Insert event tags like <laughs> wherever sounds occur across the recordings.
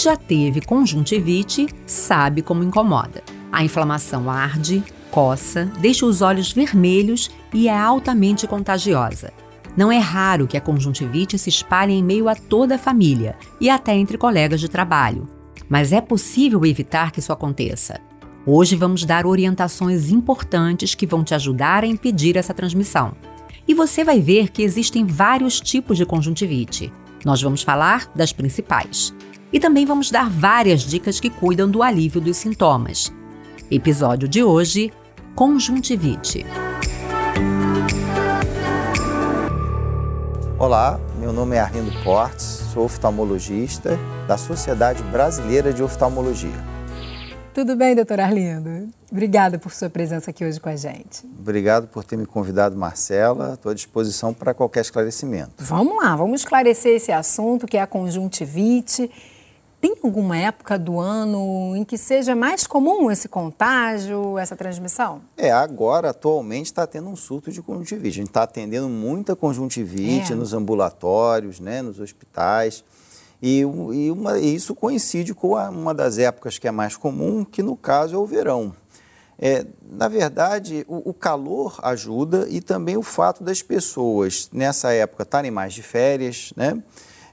já teve conjuntivite sabe como incomoda. A inflamação arde, coça, deixa os olhos vermelhos e é altamente contagiosa. Não é raro que a conjuntivite se espalhe em meio a toda a família e até entre colegas de trabalho. Mas é possível evitar que isso aconteça. Hoje vamos dar orientações importantes que vão te ajudar a impedir essa transmissão. E você vai ver que existem vários tipos de conjuntivite. Nós vamos falar das principais. E também vamos dar várias dicas que cuidam do alívio dos sintomas. Episódio de hoje: Conjuntivite. Olá, meu nome é Arlindo Portes, sou oftalmologista da Sociedade Brasileira de Oftalmologia. Tudo bem, doutor Arlindo? Obrigada por sua presença aqui hoje com a gente. Obrigado por ter me convidado, Marcela. Estou à disposição para qualquer esclarecimento. Vamos lá, vamos esclarecer esse assunto que é a conjuntivite tem alguma época do ano em que seja mais comum esse contágio, essa transmissão? É, agora, atualmente, está tendo um surto de conjuntivite. A gente está atendendo muita conjuntivite é. nos ambulatórios, né, nos hospitais. E, e, uma, isso coincide com a, uma das épocas que é mais comum, que no caso é o verão. É, na verdade, o, o, calor ajuda e também o fato das pessoas nessa época estarem mais de férias, né?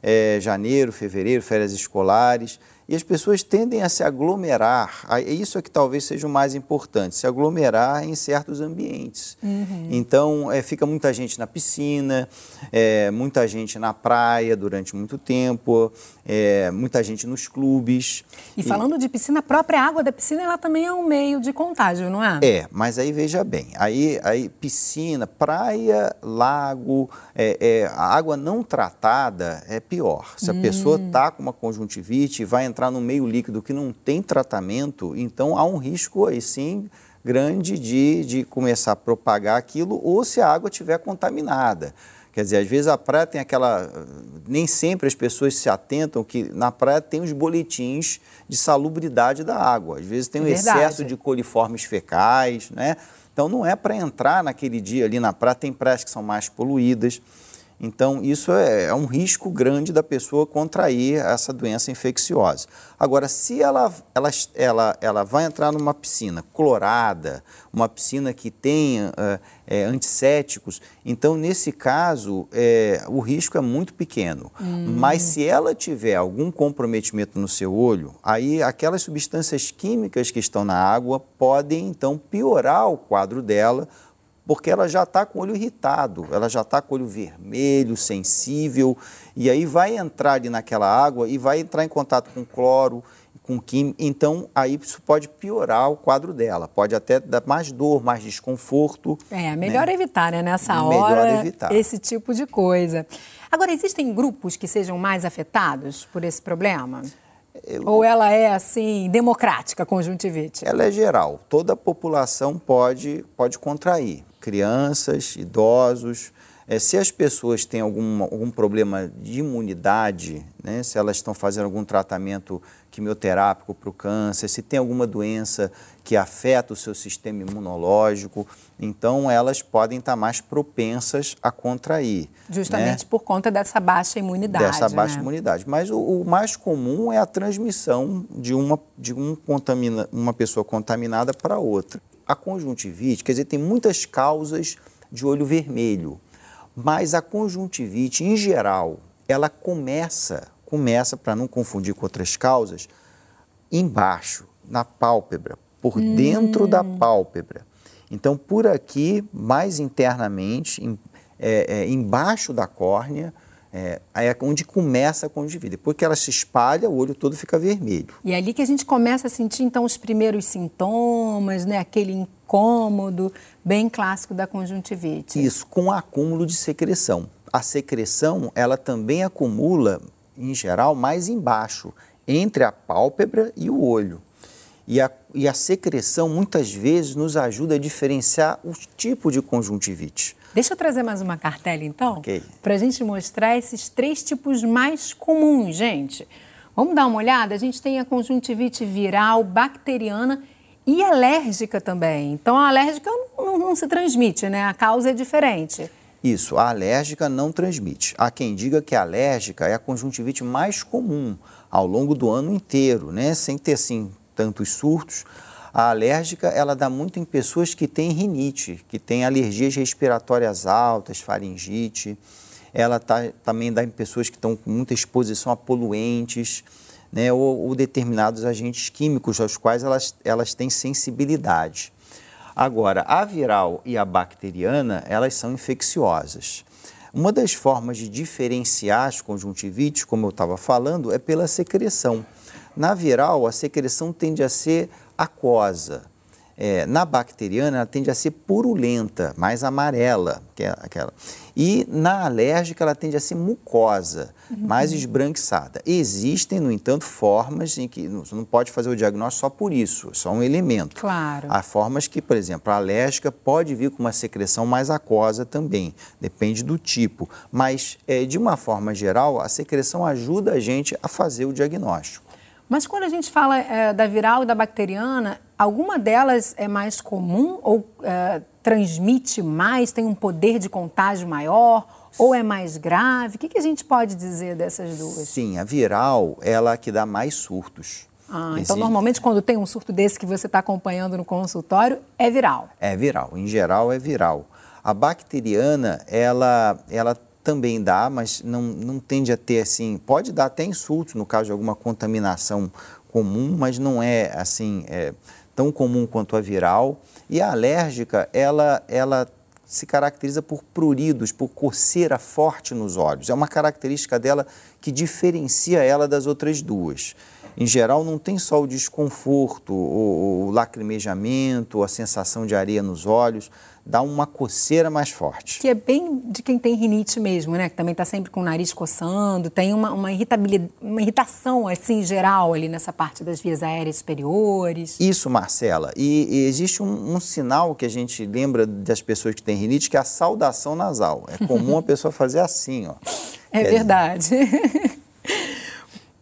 É, janeiro, fevereiro, férias escolares, e as pessoas tendem a se aglomerar. Isso é que talvez seja o mais importante, se aglomerar em certos ambientes. Uhum. Então, é, fica muita gente na piscina, é, muita gente na praia durante muito tempo, é, muita gente nos clubes. E falando e... de piscina, a própria água da piscina ela também é um meio de contágio, não é? É, mas aí veja bem, aí, aí piscina, praia, lago, é, é, a água não tratada é pior. Se a hum. pessoa está com uma conjuntivite e vai entrar entrar no meio líquido que não tem tratamento, então há um risco aí sim grande de, de começar a propagar aquilo ou se a água estiver contaminada. Quer dizer, às vezes a praia tem aquela. Nem sempre as pessoas se atentam que na praia tem os boletins de salubridade da água. Às vezes tem um Verdade. excesso de coliformes fecais, né? Então não é para entrar naquele dia ali na praia, tem praias que são mais poluídas. Então, isso é, é, um risco grande da pessoa contrair essa doença infecciosa. Agora, se ela, ela, ela, ela vai entrar numa piscina clorada, uma piscina que tem uh, é, antissépticos, então, nesse caso, é, o risco é muito pequeno. Hum. Mas se ela tiver algum comprometimento no seu olho, aí aquelas substâncias químicas que estão na água podem, então, piorar o quadro dela, porque ela já está com o olho irritado, ela já está com o olho vermelho, sensível, e aí vai entrar ali naquela água e vai entrar em contato com cloro, com química, então aí isso pode piorar o quadro dela, pode até dar mais dor, mais desconforto. É, melhor né? evitar, né, nessa hora, evitar. esse tipo de coisa. Agora, existem grupos que sejam mais afetados por esse problema? Eu... Ou ela é assim democrática, conjuntivite? Ela é geral. Toda a população pode, pode contrair crianças, idosos. É, se as pessoas têm algum, algum problema de imunidade, né, se elas estão fazendo algum tratamento quimioterápico para o câncer, se tem alguma doença que afeta o seu sistema imunológico, então elas podem estar mais propensas a contrair. Justamente né? por conta dessa baixa imunidade. Dessa baixa né? imunidade. Mas o, o, mais comum é a transmissão de uma, de um contamina, uma pessoa contaminada para outra. A conjuntivite, quer dizer, tem muitas causas de olho vermelho, mas a conjuntivite, em geral, ela começa, começa, para não confundir com outras causas, embaixo, na pálpebra, por hum. dentro da pálpebra. Então, por aqui, mais internamente, em, é, é, embaixo da córnea, é, aí é onde começa a conjuntivite. Depois que ela se espalha, o olho todo fica vermelho. E é ali que a gente começa a sentir, então, os primeiros sintomas, né? Aquele incômodo bem clássico da conjuntivite. Isso, com acúmulo de secreção. A secreção, ela também acumula, em geral, mais embaixo, entre a pálpebra e o olho. E a, e a secreção, muitas vezes, nos ajuda a diferenciar o tipo de conjuntivite. Deixa eu trazer mais uma cartela, então, okay. para a gente mostrar esses três tipos mais comuns, gente. Vamos dar uma olhada? A gente tem a conjuntivite viral, bacteriana e alérgica também. Então, a alérgica não, não, não se transmite, né? A causa é diferente. Isso, a alérgica não transmite. Há quem diga que a alérgica é a conjuntivite mais comum ao longo do ano inteiro, né? Sem ter assim tantos surtos. A alérgica, ela dá muito em pessoas que têm rinite, que têm alergias respiratórias altas, faringite. Ela tá, também dá em pessoas que estão com muita exposição a poluentes, né, ou, ou determinados agentes químicos aos quais elas, elas têm sensibilidade. Agora, a viral e a bacteriana, elas são infecciosas. Uma das formas de diferenciar as conjuntivites, como eu estava falando, é pela secreção. Na viral, a secreção tende a ser aquosa. É, na bacteriana, ela tende a ser purulenta, mais amarela, que é aquela. E na alérgica, ela tende a ser mucosa, uhum. mais esbranquiçada. Existem, no entanto, formas em que você não pode fazer o diagnóstico só por isso, só um elemento. Claro. Há formas que, por exemplo, a alérgica pode vir com uma secreção mais aquosa também, depende do tipo. Mas, é, de uma forma geral, a secreção ajuda a gente a fazer o diagnóstico. Mas quando a gente fala é, da viral e da bacteriana, alguma delas é mais comum ou é, transmite mais, tem um poder de contágio maior ou é mais grave? O que, que, a gente pode dizer dessas duas? Sim, a viral ela é que dá mais surtos. Ah, então normalmente quando tem um surto desse que você está acompanhando no consultório, é viral? É viral, em geral é viral. A bacteriana, ela, ela também dá, mas não, não tende a ter assim, pode dar até insulto no caso de alguma contaminação comum, mas não é assim é, tão comum quanto a viral. E a alérgica, ela, ela se caracteriza por pruridos, por coceira forte nos olhos. É uma característica dela que diferencia ela das outras duas. Em geral, não tem só o desconforto, o, o lacrimejamento, a sensação de areia nos olhos, dá uma coceira mais forte. Que é bem de quem tem rinite mesmo, né? Que também está sempre com o nariz coçando, tem uma, uma, irritabilidade, uma irritação, assim, geral ali nessa parte das vias aéreas superiores. Isso, Marcela. E, e existe um, um, sinal que a gente lembra das pessoas que têm rinite, que é a saudação nasal. É comum a <laughs> pessoa fazer assim, ó. É Quer verdade. <laughs>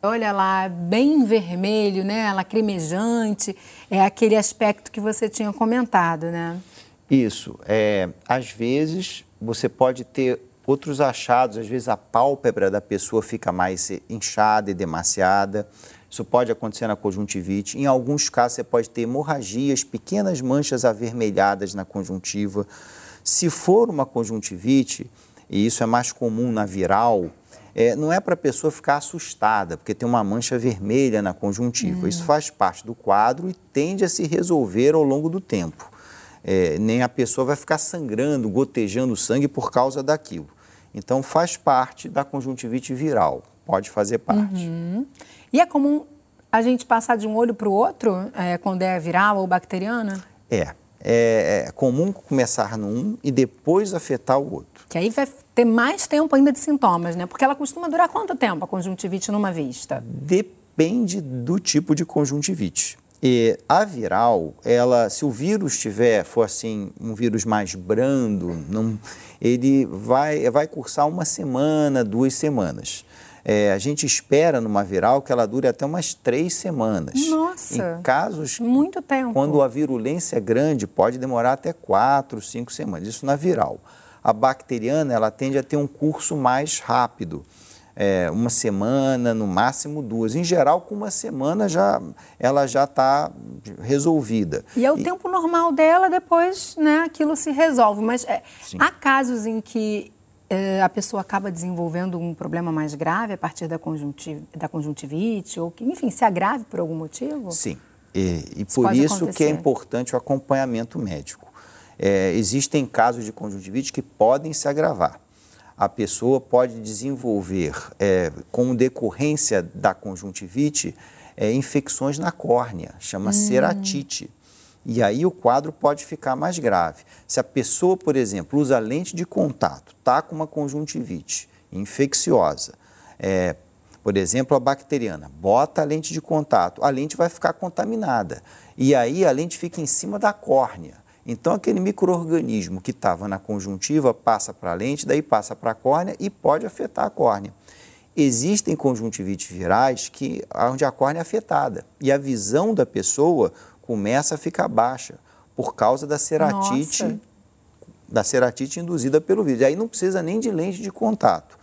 Olha lá, bem vermelho, né? Lacrimejante. É aquele aspecto que você tinha comentado, né? Isso. É, às vezes você pode ter outros achados, às vezes a pálpebra da pessoa fica mais inchada e demasiada. Isso pode acontecer na conjuntivite. Em alguns casos, você pode ter hemorragias, pequenas manchas avermelhadas na conjuntiva. Se for uma conjuntivite, e isso é mais comum na viral, é, não é para a pessoa ficar assustada, porque tem uma mancha vermelha na conjuntiva. Hum. Isso faz parte do quadro e tende a se resolver ao longo do tempo é, nem a pessoa vai ficar sangrando, gotejando sangue por causa daquilo. Então, faz parte da conjuntivite viral, pode fazer parte. Uhum. E é comum a gente passar de um olho para o outro é, quando é viral ou bacteriana? É. É, é comum começar num e depois afetar o outro. Que aí vai ter mais tempo ainda de sintomas, né? Porque ela costuma durar quanto tempo a conjuntivite numa vista? Depende do tipo de conjuntivite. E a viral, ela, se o vírus tiver, for assim, um vírus mais brando, não, ele vai, vai cursar uma semana, duas semanas. É, a gente espera numa viral que ela dure até umas três semanas. Nossa! Em casos. Muito tempo. Quando a virulência é grande, pode demorar até quatro, cinco semanas. Isso na viral. A bacteriana, ela tende a ter um curso mais rápido é, uma semana, no máximo duas. Em geral, com uma semana já ela já está resolvida. E é o e... tempo normal dela, depois né, aquilo se resolve. Mas é, há casos em que é, a pessoa acaba desenvolvendo um problema mais grave a partir da, conjuntiv da conjuntivite, ou que, enfim, se agrave por algum motivo? Sim. E, e por isso acontecer. que é importante o acompanhamento médico. É, existem casos de conjuntivite que podem se agravar a pessoa pode desenvolver, é, com decorrência da conjuntivite, é, infecções na córnea, chama hum. ceratite. E aí o quadro pode ficar mais grave. Se a pessoa, por exemplo, usa lente de contato, está com uma conjuntivite infecciosa, é, por exemplo, a bacteriana, bota a lente de contato, a lente vai ficar contaminada. E aí a lente fica em cima da córnea. Então, aquele microorganismo que estava na conjuntiva passa para a lente, daí passa para a córnea e pode afetar a córnea. Existem conjuntivites virais que, onde a córnea é afetada e a visão da pessoa começa a ficar baixa por causa da ceratite Nossa. da ceratite induzida pelo vírus. E aí não precisa nem de lente de contato.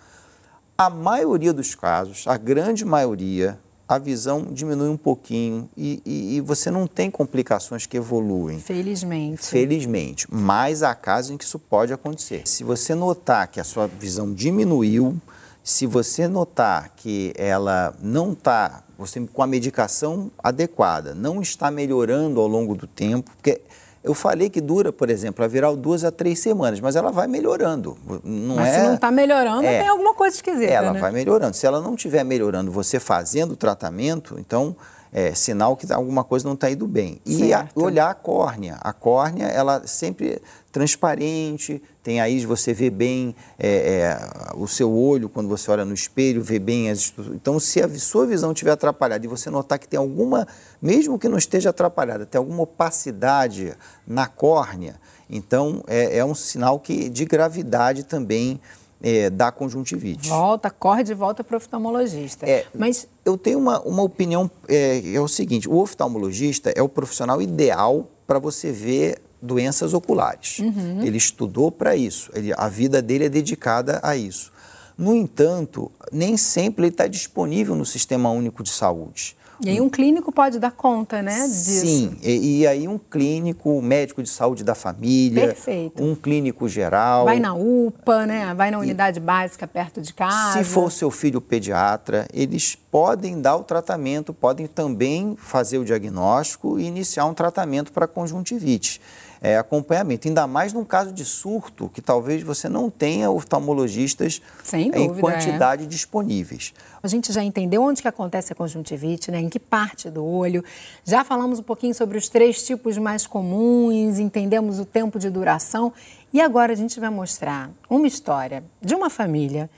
A maioria dos casos, a grande maioria, a visão diminui um pouquinho e, e, e, você não tem complicações que evoluem. Felizmente. Felizmente. Mas há casos em que isso pode acontecer. Se você notar que a sua visão diminuiu, se você notar que ela não está, você com a medicação adequada, não está melhorando ao longo do tempo, porque eu falei que dura, por exemplo, a viral duas a três semanas, mas ela vai melhorando. Não mas é... se não está melhorando, é... tem alguma coisa esquisita. Ela né? vai melhorando. Se ela não estiver melhorando, você fazendo o tratamento, então é sinal que alguma coisa não está indo bem. E a, olhar a córnea. A córnea, ela sempre transparente, tem aí você vê bem é, é, o seu olho quando você olha no espelho, vê bem as Então, se a sua visão estiver atrapalhada e você notar que tem alguma, mesmo que não esteja atrapalhada, tem alguma opacidade na córnea, então é, é um sinal que, de gravidade também é, da conjuntivite. Volta, corre de volta para o oftalmologista. É, Mas eu tenho uma, uma opinião, é, é o seguinte, o oftalmologista é o profissional ideal para você ver doenças oculares. Uhum. Ele estudou para isso, ele, a vida dele é dedicada a isso. No entanto, nem sempre ele está disponível no Sistema Único de Saúde. E aí um clínico pode dar conta, né, disso? Sim, e, e, aí um clínico, médico de saúde da família, Perfeito. um clínico geral. Vai na UPA, né? Vai na unidade e, básica perto de casa. Se for seu filho pediatra, eles podem dar o tratamento, podem também fazer o diagnóstico e iniciar um tratamento para conjuntivite é, acompanhamento. Ainda mais num caso de surto, que talvez você não tenha oftalmologistas dúvida, em quantidade é. disponíveis. A gente já entendeu onde que acontece a conjuntivite, né? em que parte do olho. Já falamos um pouquinho sobre os três tipos mais comuns, entendemos o tempo de duração. E agora a gente vai mostrar uma história de uma família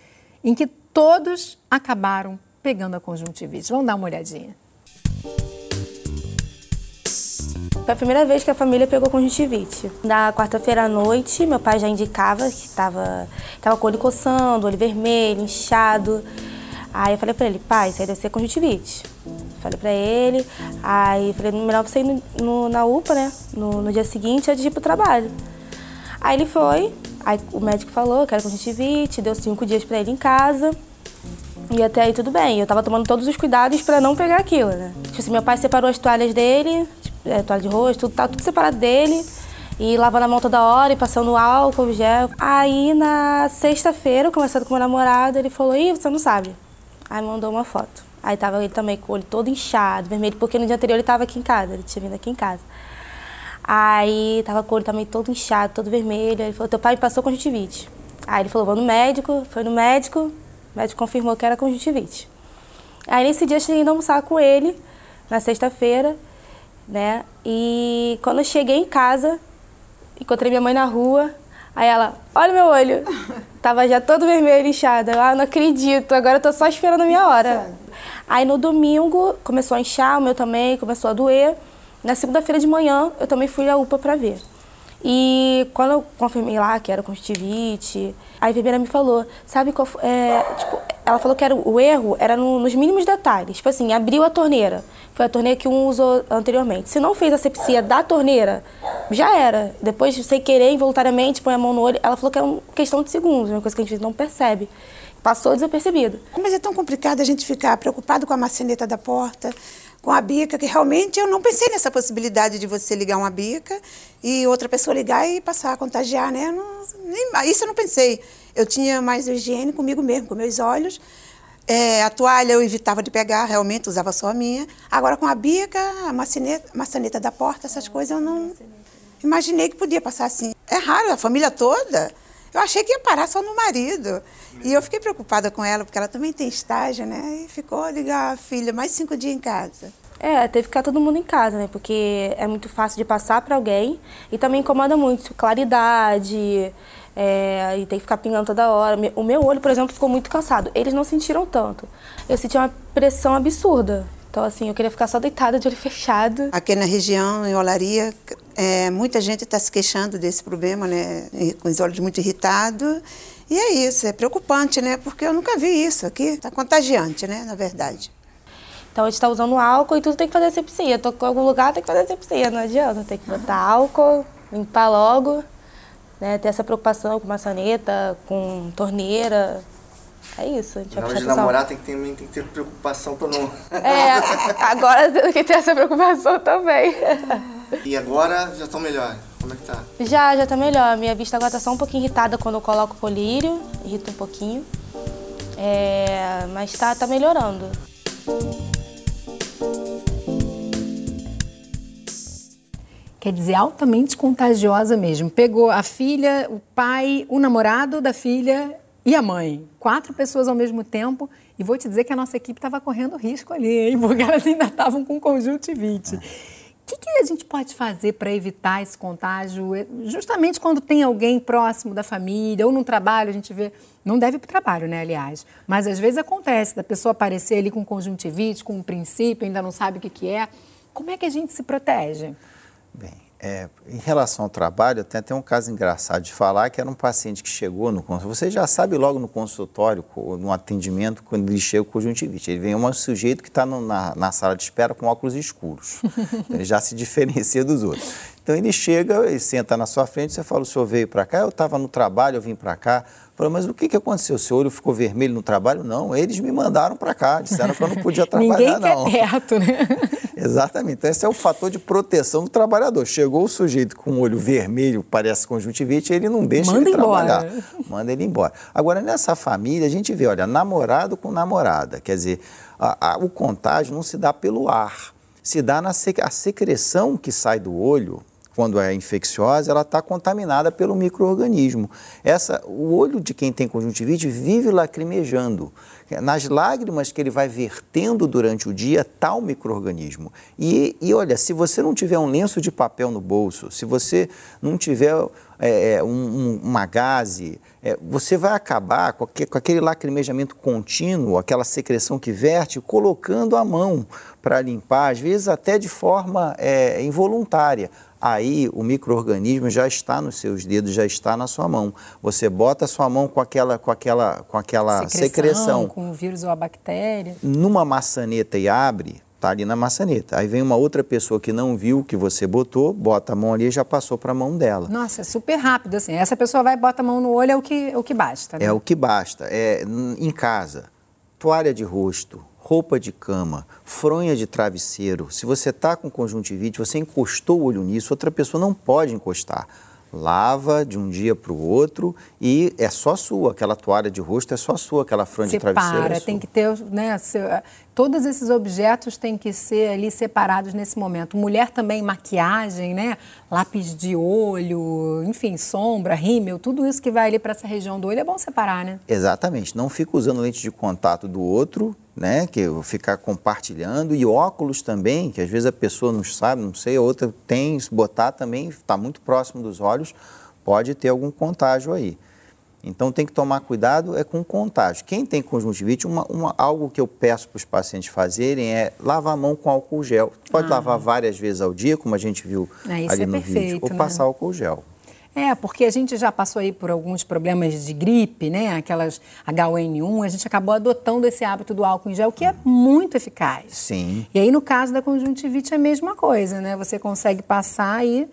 em que todos acabaram pegando a conjuntivite. Vamos dar uma olhadinha. Foi a primeira vez que a família pegou conjuntivite. Na quarta-feira à noite, meu pai já indicava que estava tava com o olho coçando, olho vermelho, inchado. Aí eu falei para ele, pai, isso aí deve ser conjuntivite. Falei para ele, aí falei, melhor você ir no, no, na UPA, né, no, no, dia seguinte, antes de ir pro trabalho. Aí ele foi, aí o médico falou que era conjuntivite, deu cinco dias para ele em casa. E até aí tudo bem. Eu tava tomando todos os cuidados para não pegar aquilo, né? Tipo assim, meu pai separou as toalhas dele, é, toalha de rosto, tudo, tá tudo separado dele. E lavando a mão toda hora e passando álcool, gel. Aí na sexta-feira, conversando com meu namorado, ele falou, ih, você não sabe. Aí mandou uma foto. Aí tava ele também com o olho todo inchado, vermelho, porque no dia anterior ele tava aqui em casa, ele tinha vindo aqui em casa. Aí tava com o olho também todo inchado, todo vermelho. Ele falou, teu pai passou conjuntivite. Aí ele falou, vou no médico, foi no médico, o médico confirmou que era conjuntivite. Aí nesse dia eu cheguei a almoçar com ele, na sexta-feira né? E quando eu cheguei em casa, encontrei minha mãe na rua, aí ela, olha meu olho, <laughs> tava já todo vermelho, inchado. Ah, não acredito, agora eu tô só esperando a minha hora. Aí no domingo começou a inchar, o meu também, começou a doer. Na segunda-feira de manhã eu também fui à UPA para ver. E quando eu confirmei lá que era conjuntivite, a enfermeira me falou, sabe qual é, tipo, ela falou que era, o erro era no, nos mínimos detalhes. Tipo assim, abriu a torneira. Foi a torneira que um usou anteriormente. Se não fez a sepsia da torneira, já era. Depois, sem querer, involuntariamente, põe a mão no olho. Ela falou que é uma questão de segundos, uma coisa que a gente não percebe. Passou desapercebido. Mas é tão complicado a gente ficar preocupado com a maçaneta da porta, com a bica, que realmente eu não pensei nessa possibilidade de você ligar uma bica e outra pessoa ligar e passar a contagiar, né? Não, nem, isso eu não pensei. Eu tinha mais higiene comigo mesmo, com meus olhos. É, a toalha eu evitava de pegar, realmente usava só a minha. Agora com a bica, a maçaneta, maçaneta da porta, essas coisas eu não imaginei que podia passar assim. É raro, a família toda. Eu achei que ia parar só no marido. E eu fiquei preocupada com ela, porque ela também tem estágio, né? E ficou ligar a filha mais cinco dias em casa. É, teve que ficar todo mundo em casa, né? Porque é muito fácil de passar para alguém e também incomoda muito. Claridade, é, e tem que ficar pingando toda hora. O meu olho, por exemplo, ficou muito cansado. Eles não sentiram tanto. Eu senti uma pressão absurda. Então, assim, eu queria ficar só deitada de olho fechado. Aqui na região, em Olaria, é, muita gente está se queixando desse problema, né? Com os olhos muito irritados. E é isso, é preocupante, né? Porque eu nunca vi isso aqui. Está contagiante, né? Na verdade. Então a gente está usando álcool e tudo tem que fazer asepsia. Tô em algum lugar, tem que fazer asepsia, não adianta. Tem que botar álcool, limpar logo. né, ter essa preocupação com maçaneta, com torneira. É isso. A gente Na hora de namorar tem que, ter, tem que ter preocupação para não. <laughs> É, agora tem que ter essa preocupação também. E agora já estão melhor? Como é que tá? Já, já tá melhor. Minha vista agora tá só um pouquinho irritada quando eu coloco colírio, irrita um pouquinho. É, mas tá, tá melhorando. Quer dizer, altamente contagiosa mesmo. Pegou a filha, o pai, o namorado da filha e a mãe. Quatro pessoas ao mesmo tempo. E vou te dizer que a nossa equipe estava correndo risco ali, hein? <laughs> Porque elas ainda estavam com conjuntivite. O que, que, a gente pode fazer para evitar esse contágio? É, justamente quando tem alguém próximo da família ou no trabalho, a gente vê. Não deve ir para o trabalho, né, aliás. Mas às vezes acontece da pessoa aparecer ali com conjuntivite, com um princípio, ainda não sabe o que, que é. Como é que a gente se protege? Bem, é, em relação ao trabalho, tem até um caso engraçado de falar que era um paciente que chegou no consultório. Você já sabe logo no consultório, no atendimento, quando ele chega com conjuntivite. Ele vem um sujeito que está na, na, sala de espera com óculos escuros. <laughs> Ele já se diferencia dos outros. Então ele chega e senta na sua frente, você fala, o senhor veio para cá? Eu estava no trabalho, eu vim para cá. Falei, mas o que, que aconteceu? O seu olho ficou vermelho no trabalho? Não, eles me mandaram para cá, disseram que eu não podia <laughs> trabalhar, Ninguém não. Ninguém perto, né? <laughs> Exatamente. Então, esse é o fator de proteção do trabalhador. Chegou o sujeito com o olho vermelho, parece conjuntivite, ele não deixa Manda ele embora. trabalhar. Manda ele embora. Agora, nessa família, a gente vê, olha, namorado com namorada. Quer dizer, a, a, o contágio não se dá pelo ar, se dá na a secreção que sai do olho quando é infecciosa, ela está contaminada pelo microorganismo. Essa, o olho de quem tem conjuntivite vive lacrimejando. Nas lágrimas que ele vai vertendo durante o dia está o microorganismo. E, e olha, se você não tiver um lenço de papel no bolso, se você não tiver é, é um, uma gaze, é, você vai acabar com, com aquele lacrimejamento contínuo, aquela secreção que verte, colocando a mão para limpar, às vezes até de forma é, involuntária aí o microorganismo já está nos seus dedos, já está na sua mão. Você bota a sua mão com aquela, com aquela, com aquela secreção, secreção com o vírus ou a bactéria, numa maçaneta e abre, está ali na maçaneta. Aí vem uma outra pessoa que não viu que você botou, bota a mão ali e já passou para a mão dela. Nossa, é super rápido assim. Essa pessoa vai bota a mão no olho é o que, é o que basta. Né? É o que basta. É em casa, toalha de rosto, roupa de cama, fronha de travesseiro, se você está com conjuntivite, você encostou o olho nisso, outra pessoa não pode encostar. Lava de um dia para o outro e é só sua, aquela toalha de rosto é só sua, aquela fronha Separa, de travesseiro. É tem que ter, né, todos esses objetos têm que ser ali separados nesse momento. Mulher também, maquiagem, né, lápis de olho, enfim, sombra, rímel, tudo isso que vai ali para essa região do olho é bom separar, né? Exatamente, não fica usando lente de contato do outro né, que ficar compartilhando e óculos também, que às vezes a pessoa não sabe, não sei, a outra tem, se botar também, está muito próximo dos olhos, pode ter algum contágio aí. Então tem que tomar cuidado é com contágio. Quem tem conjuntivite, uma, uma, algo que eu peço para os pacientes fazerem é lavar a mão com álcool gel. Pode ah. lavar várias vezes ao dia, como a gente viu é, ali é no perfeito, vídeo, ou né? passar álcool gel. É, porque a gente já passou aí por alguns problemas de gripe, né? Aquelas H1N1, a gente acabou adotando esse hábito do álcool em gel, que é muito eficaz. Sim. E aí, no caso da conjuntivite, é a mesma coisa, né? Você consegue passar e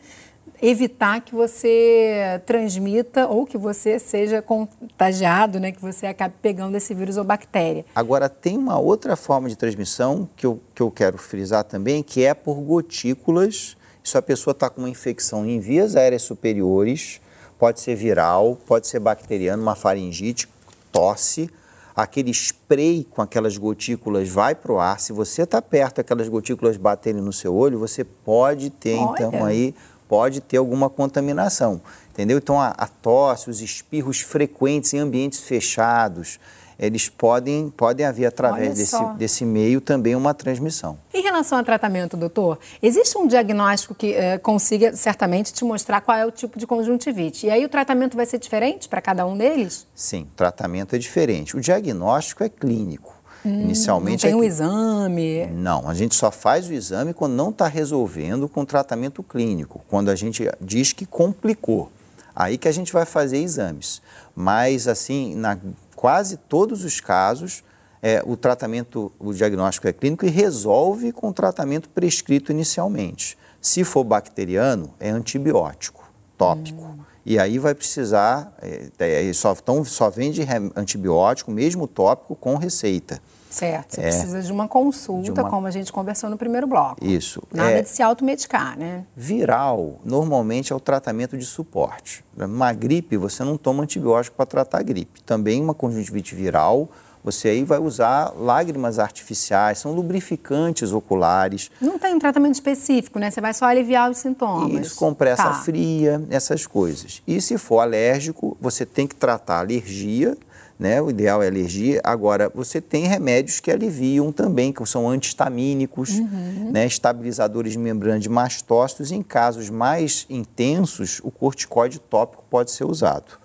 evitar que você transmita ou que você seja contagiado, né? Que você acabe pegando esse vírus ou bactéria. Agora, tem uma outra forma de transmissão que eu, que eu quero frisar também, que é por gotículas se a pessoa está com uma infecção em vias aéreas superiores, pode ser viral, pode ser bacteriano, uma faringite, tosse, aquele spray com aquelas gotículas vai para o ar. Se você está perto, aquelas gotículas baterem no seu olho, você pode ter, Olha. então, aí, pode ter alguma contaminação. Entendeu? Então, a, a tosse, os espirros frequentes em ambientes fechados, eles podem, podem haver, através desse, desse meio, também uma transmissão. Em relação ao tratamento, doutor, existe um diagnóstico que eh, consiga, certamente, te mostrar qual é o tipo de conjuntivite. E aí o tratamento vai ser diferente para cada um deles? Sim, o tratamento é diferente. O diagnóstico é clínico. Hum, Inicialmente. Não tem é um exame? Não, a gente só faz o exame quando não está resolvendo com tratamento clínico, quando a gente diz que complicou. Aí que a gente vai fazer exames. Mas, assim, na quase todos os casos, é, o tratamento, o diagnóstico é clínico e resolve com o tratamento prescrito inicialmente. Se for bacteriano, é antibiótico. tópico. Hum. E aí vai precisar, é, é, só, então, só vende antibiótico, mesmo tópico, com receita. Certo, você é, precisa de uma consulta, de uma... como a gente conversou no primeiro bloco. Isso. Nada é, de se automedicar, né? Viral, normalmente é o tratamento de suporte. Uma gripe, você não toma antibiótico para tratar a gripe. Também uma conjuntivite viral, você aí vai usar lágrimas artificiais, são lubrificantes oculares. Não tem um tratamento específico, né? Você vai só aliviar os sintomas. Isso, compressa tá. fria, essas coisas. E se for alérgico, você tem que tratar a alergia, né? O ideal é alergia. Agora, você tem remédios que aliviam também, que são antihistamínicos, uhum. né? estabilizadores de membrana de mastócitos. Em casos mais intensos, o corticoide tópico pode ser usado.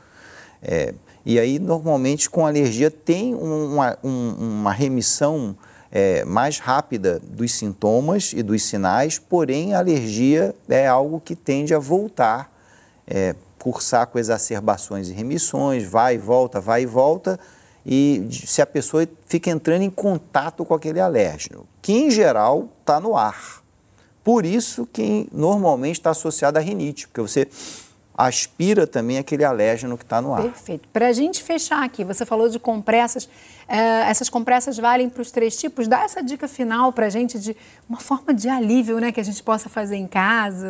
É, e aí, normalmente, com alergia, tem uma, uma remissão é, mais rápida dos sintomas e dos sinais, porém, a alergia é algo que tende a voltar, é, cursar com exacerbações e remissões, vai e volta, vai e volta, e se a pessoa fica entrando em contato com aquele alérgeno, que em geral está no ar. Por isso que normalmente está associado à rinite, porque você aspira também aquele alérgeno que está no ar. Perfeito. Para a gente fechar aqui, você falou de compressas. É, essas compressas valem para os três tipos. Dá essa dica final para a gente de uma forma de alívio, né, que a gente possa fazer em casa.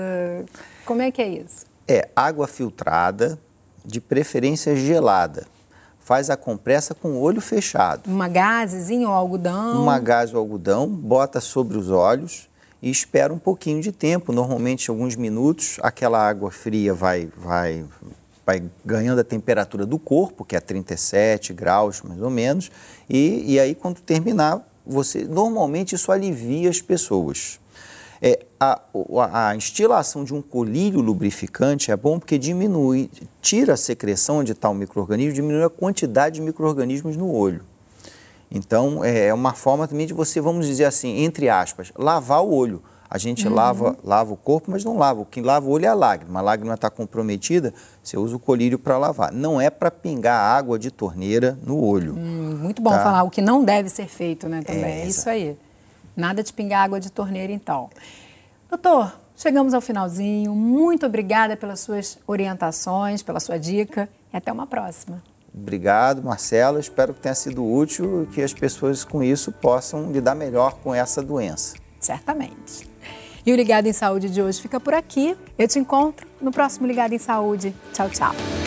Como é que é isso? É água filtrada, de preferência gelada. Faz a compressa com o olho fechado. Uma gazezinha ou algodão? Uma gase ou algodão, bota sobre os olhos e espera um pouquinho de tempo, normalmente alguns minutos, aquela água fria vai, vai, vai ganhando a temperatura do corpo, que é 37 graus mais ou menos, e, e aí quando terminar, você normalmente isso alivia as pessoas. É, a, a, a, instilação de um colírio lubrificante é bom porque diminui, tira a secreção de tal microorganismo, diminui a quantidade de microorganismos no olho. Então, é, é uma forma também de você, vamos dizer assim, entre aspas, lavar o olho. A gente uhum. lava, lava o corpo, mas não lava. Quem lava o olho é a lágrima. A lágrima está comprometida, você usa o colírio para lavar. Não é para pingar água de torneira no olho. Hum, muito bom tá? falar o que não deve ser feito, né? Também. É, é isso aí. Nada de pingar água de torneira, então. Doutor, chegamos ao finalzinho. Muito obrigada pelas suas orientações, pela sua dica e até uma próxima. Obrigado, Marcela. Espero que tenha sido útil e que as pessoas com isso possam lidar melhor com essa doença. Certamente. E o Ligado em Saúde de hoje fica por aqui. Eu te encontro no próximo Ligado em Saúde. Tchau, tchau.